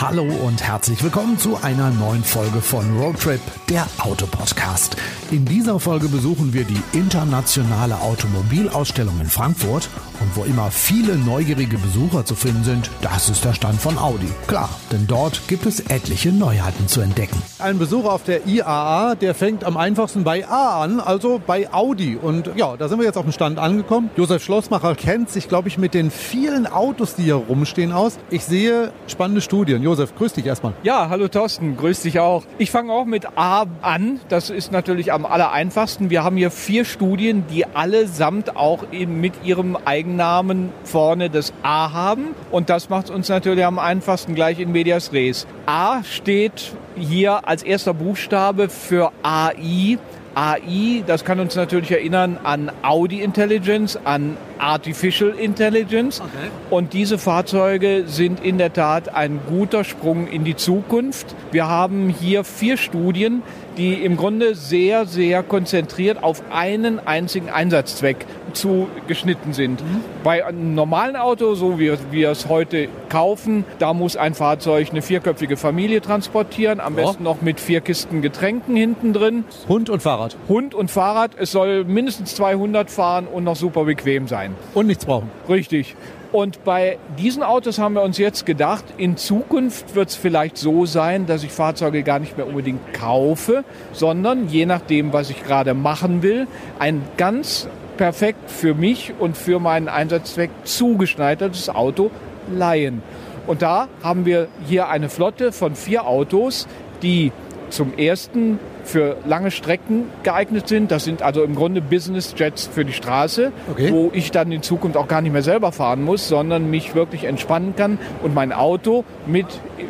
Hallo und herzlich willkommen zu einer neuen Folge von Roadtrip, der Autopodcast. In dieser Folge besuchen wir die internationale Automobilausstellung in Frankfurt und wo immer viele neugierige Besucher zu finden sind, das ist der Stand von Audi. Klar, denn dort gibt es etliche Neuheiten zu entdecken. Ein Besuch auf der IAA, der fängt am einfachsten bei A an, also bei Audi. Und ja, da sind wir jetzt auf dem Stand angekommen. Josef Schlossmacher kennt sich, glaube ich, mit den vielen Autos, die hier rumstehen, aus. Ich sehe spannende Studien. Josef, grüß dich erstmal. Ja, hallo Thorsten, grüß dich auch. Ich fange auch mit A an. Das ist natürlich am aller einfachsten. Wir haben hier vier Studien, die allesamt auch mit ihrem Eigennamen vorne das A haben. Und das macht uns natürlich am einfachsten gleich in Medias Res. A steht hier als erster Buchstabe für AI. AI, das kann uns natürlich erinnern an Audi Intelligence, an Artificial Intelligence. Okay. Und diese Fahrzeuge sind in der Tat ein guter Sprung in die Zukunft. Wir haben hier vier Studien, die im Grunde sehr, sehr konzentriert auf einen einzigen Einsatzzweck zugeschnitten sind. Mhm. Bei einem normalen Auto, so wie wir es heute kaufen, da muss ein Fahrzeug eine vierköpfige Familie transportieren, am oh. besten noch mit vier Kisten Getränken hinten drin. Hund und Fahrrad. Hund und Fahrrad. Es soll mindestens 200 fahren und noch super bequem sein. Und nichts brauchen. Richtig. Und bei diesen Autos haben wir uns jetzt gedacht, in Zukunft wird es vielleicht so sein, dass ich Fahrzeuge gar nicht mehr unbedingt kaufe, sondern je nachdem, was ich gerade machen will, ein ganz perfekt für mich und für meinen Einsatzzweck zugeschneidertes Auto leihen. Und da haben wir hier eine Flotte von vier Autos, die zum ersten für lange Strecken geeignet sind. Das sind also im Grunde Business Jets für die Straße, okay. wo ich dann in Zukunft auch gar nicht mehr selber fahren muss, sondern mich wirklich entspannen kann und mein Auto mit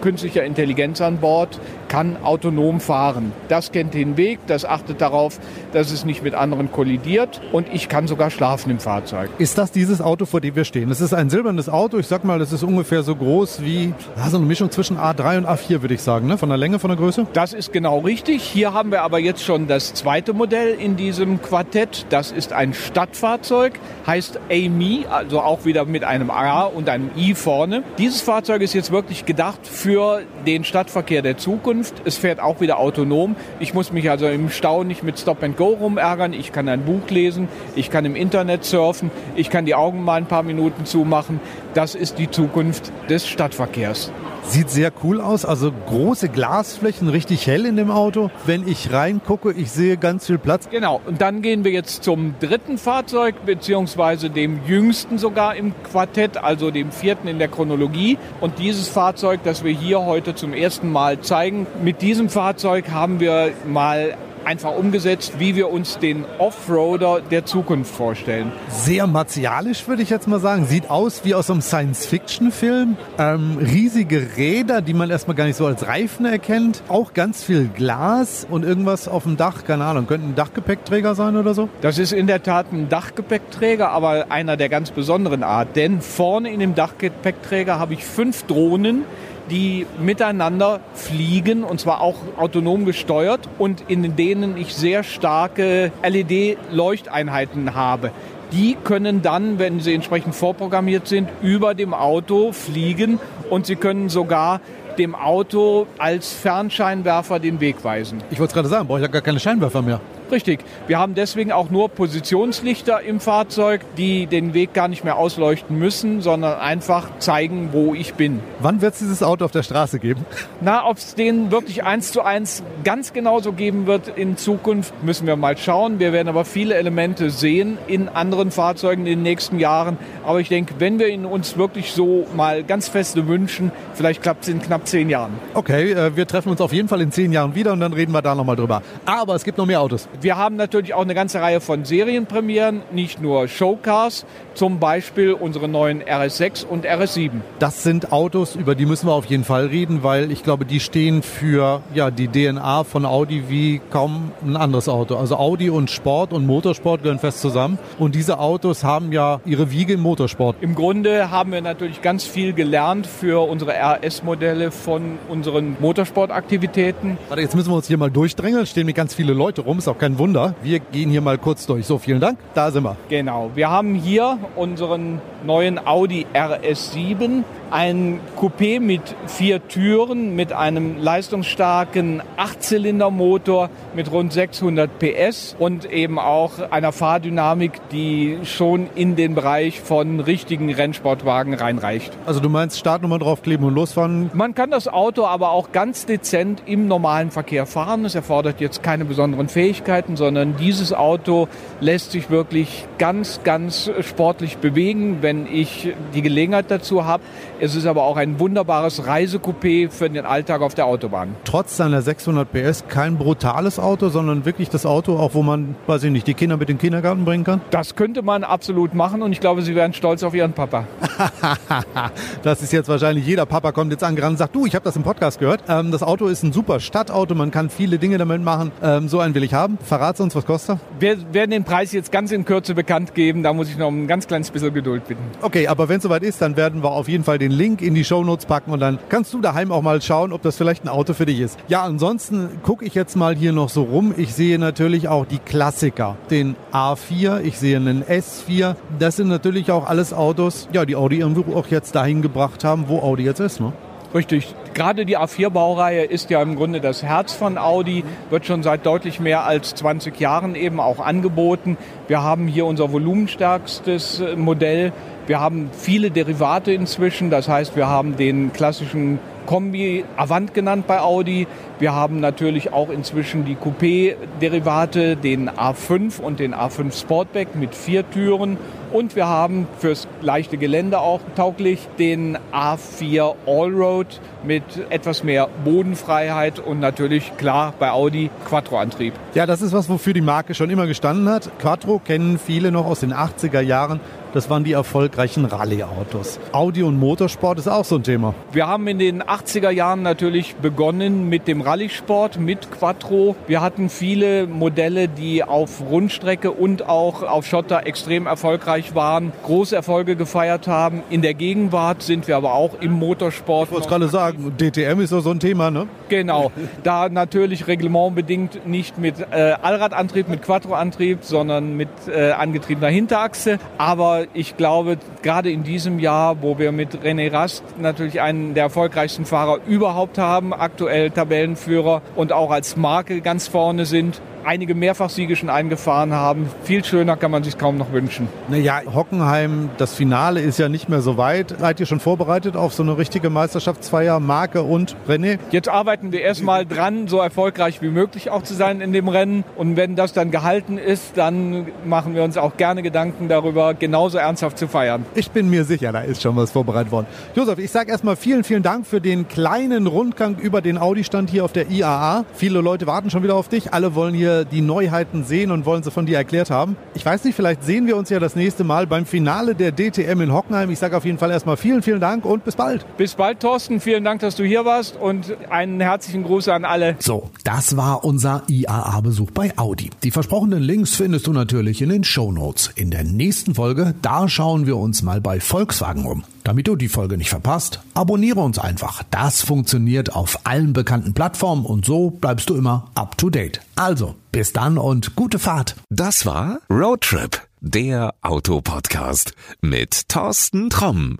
künstlicher Intelligenz an Bord kann autonom fahren. Das kennt den Weg, das achtet darauf, dass es nicht mit anderen kollidiert und ich kann sogar schlafen im Fahrzeug. Ist das dieses Auto, vor dem wir stehen? Das ist ein silbernes Auto. Ich sag mal, das ist ungefähr so groß wie so eine Mischung zwischen A3 und A4, würde ich sagen, ne? von der Länge, von der Größe. Das ist genau richtig. Hier haben wir aber jetzt schon das zweite Modell in diesem Quartett. Das ist ein Stadtfahrzeug, heißt AMI, also auch wieder mit einem A und einem I vorne. Dieses Fahrzeug ist jetzt wirklich gedacht für den Stadtverkehr der Zukunft. Es fährt auch wieder autonom. Ich muss mich also im Stau nicht mit Stop and Go rumärgern. Ich kann ein Buch lesen, ich kann im Internet surfen, ich kann die Augen mal ein paar Minuten zumachen. Das ist die Zukunft des Stadtverkehrs. Sieht sehr cool aus, also große Glasflächen, richtig hell in dem Auto. Wenn ich reingucke, ich sehe ganz viel Platz. Genau, und dann gehen wir jetzt zum dritten Fahrzeug, beziehungsweise dem jüngsten sogar im Quartett, also dem vierten in der Chronologie. Und dieses Fahrzeug, das wir hier heute zum ersten Mal zeigen, mit diesem Fahrzeug haben wir mal einfach umgesetzt, wie wir uns den Offroader der Zukunft vorstellen. Sehr martialisch, würde ich jetzt mal sagen. Sieht aus wie aus einem Science-Fiction-Film. Ähm, riesige Räder, die man erstmal gar nicht so als Reifen erkennt. Auch ganz viel Glas und irgendwas auf dem Dach. Keine Ahnung, könnte ein Dachgepäckträger sein oder so? Das ist in der Tat ein Dachgepäckträger, aber einer der ganz besonderen Art. Denn vorne in dem Dachgepäckträger habe ich fünf Drohnen, die miteinander fliegen und zwar auch autonom gesteuert und in denen ich sehr starke LED-Leuchteinheiten habe. Die können dann, wenn sie entsprechend vorprogrammiert sind, über dem Auto fliegen und sie können sogar dem Auto als Fernscheinwerfer den Weg weisen. Ich wollte es gerade sagen, brauche ich ja gar keine Scheinwerfer mehr. Richtig. Wir haben deswegen auch nur Positionslichter im Fahrzeug, die den Weg gar nicht mehr ausleuchten müssen, sondern einfach zeigen, wo ich bin. Wann wird es dieses Auto auf der Straße geben? Na, ob es den wirklich eins zu eins ganz genauso geben wird in Zukunft, müssen wir mal schauen. Wir werden aber viele Elemente sehen in anderen Fahrzeugen in den nächsten Jahren. Aber ich denke, wenn wir ihn uns wirklich so mal ganz feste wünschen, vielleicht klappt es in knapp zehn Jahren. Okay, äh, wir treffen uns auf jeden Fall in zehn Jahren wieder und dann reden wir da nochmal drüber. Aber es gibt noch mehr Autos. Wir haben natürlich auch eine ganze Reihe von Serienpremieren, nicht nur Showcars, zum Beispiel unsere neuen RS6 und RS7. Das sind Autos, über die müssen wir auf jeden Fall reden, weil ich glaube, die stehen für ja, die DNA von Audi wie kaum ein anderes Auto. Also Audi und Sport und Motorsport gehören fest zusammen. Und diese Autos haben ja ihre Wiege im Motorsport. Im Grunde haben wir natürlich ganz viel gelernt für unsere RS-Modelle von unseren Motorsportaktivitäten. Warte, jetzt müssen wir uns hier mal durchdrängeln. Stehen mir ganz viele Leute rum, ist auch kein Wunder. Wir gehen hier mal kurz durch. So, vielen Dank. Da sind wir. Genau. Wir haben hier unseren neuen Audi RS7 ein Coupé mit vier Türen, mit einem leistungsstarken Achtzylindermotor mit rund 600 PS und eben auch einer Fahrdynamik, die schon in den Bereich von richtigen Rennsportwagen reinreicht. Also du meinst Startnummer draufkleben und losfahren? Man kann das Auto aber auch ganz dezent im normalen Verkehr fahren. Es erfordert jetzt keine besonderen Fähigkeiten, sondern dieses Auto lässt sich wirklich ganz, ganz sportlich bewegen, wenn ich die Gelegenheit dazu habe. Es ist aber auch ein wunderbares Reisecoupé für den Alltag auf der Autobahn. Trotz seiner 600 PS kein brutales Auto, sondern wirklich das Auto, auch wo man, weiß ich nicht, die Kinder mit in den Kindergarten bringen kann? Das könnte man absolut machen und ich glaube, Sie wären stolz auf Ihren Papa. das ist jetzt wahrscheinlich jeder Papa kommt jetzt angerannt und sagt, du, ich habe das im Podcast gehört. Ähm, das Auto ist ein super Stadtauto, man kann viele Dinge damit machen. Ähm, so einen will ich haben. Verrat uns, was kostet Wir werden den Preis jetzt ganz in Kürze bekannt geben. Da muss ich noch ein ganz kleines bisschen Geduld bitten. Okay, aber wenn es soweit ist, dann werden wir auf jeden Fall den Link in die Shownotes packen und dann kannst du daheim auch mal schauen, ob das vielleicht ein Auto für dich ist. Ja, ansonsten gucke ich jetzt mal hier noch so rum. Ich sehe natürlich auch die Klassiker. Den A4, ich sehe einen S4. Das sind natürlich auch alles Autos, ja, die Audi irgendwo auch jetzt dahin gebracht haben, wo Audi jetzt ist. Ne? Richtig. Gerade die A4-Baureihe ist ja im Grunde das Herz von Audi, wird schon seit deutlich mehr als 20 Jahren eben auch angeboten. Wir haben hier unser volumenstärkstes Modell. Wir haben viele Derivate inzwischen. Das heißt, wir haben den klassischen Kombi Avant genannt bei Audi. Wir haben natürlich auch inzwischen die Coupé-Derivate, den A5 und den A5 Sportback mit vier Türen. Und wir haben fürs leichte Gelände auch tauglich den A4 Allroad mit etwas mehr Bodenfreiheit und natürlich klar bei Audi Quattro-Antrieb. Ja, das ist was, wofür die Marke schon immer gestanden hat. Quattro kennen viele noch aus den 80er Jahren. Das waren die erfolgreichen Rallye-Autos. Audi und Motorsport ist auch so ein Thema. Wir haben in den 80er Jahren natürlich begonnen mit dem Rallye-Sport, mit Quattro. Wir hatten viele Modelle, die auf Rundstrecke und auch auf Schotter extrem erfolgreich waren, große Erfolge gefeiert haben. In der Gegenwart sind wir aber auch im Motorsport. Ich wollte gerade sagen, DTM ist so ein Thema, ne? Genau. Da natürlich reglementbedingt nicht mit äh, Allradantrieb, mit Quattro-Antrieb, sondern mit äh, angetriebener Hinterachse. Aber ich glaube, gerade in diesem Jahr, wo wir mit René Rast natürlich einen der erfolgreichsten Fahrer überhaupt haben, aktuell Tabellenführer und auch als Marke ganz vorne sind, einige Mehrfachsiege schon eingefahren haben. Viel schöner kann man sich kaum noch wünschen. Naja, Hockenheim, das Finale ist ja nicht mehr so weit. Seid ihr schon vorbereitet auf so eine richtige Meisterschaftsfeier, Marke und René? Jetzt arbeiten wir erstmal dran, so erfolgreich wie möglich auch zu sein in dem Rennen. Und wenn das dann gehalten ist, dann machen wir uns auch gerne Gedanken darüber, genauso ernsthaft zu feiern. Ich bin mir sicher, da ist schon was vorbereitet worden. Josef, ich sage erstmal vielen, vielen Dank für den kleinen Rundgang über den Audi-Stand hier auf der IAA. Viele Leute warten schon wieder auf dich. Alle wollen hier die Neuheiten sehen und wollen sie von dir erklärt haben. Ich weiß nicht, vielleicht sehen wir uns ja das nächste Mal beim Finale der DTM in Hockenheim. Ich sage auf jeden Fall erstmal vielen, vielen Dank und bis bald. Bis bald, Thorsten. Vielen Dank, dass du hier warst und einen herzlichen Gruß an alle. So, das war unser IAA-Besuch bei Audi. Die versprochenen Links findest du natürlich in den Show Notes. In der nächsten Folge, da schauen wir uns mal bei Volkswagen um. Damit du die Folge nicht verpasst, abonniere uns einfach. Das funktioniert auf allen bekannten Plattformen und so bleibst du immer up to date. Also, bis dann und gute Fahrt. Das war Roadtrip, der Autopodcast mit Thorsten Tromm.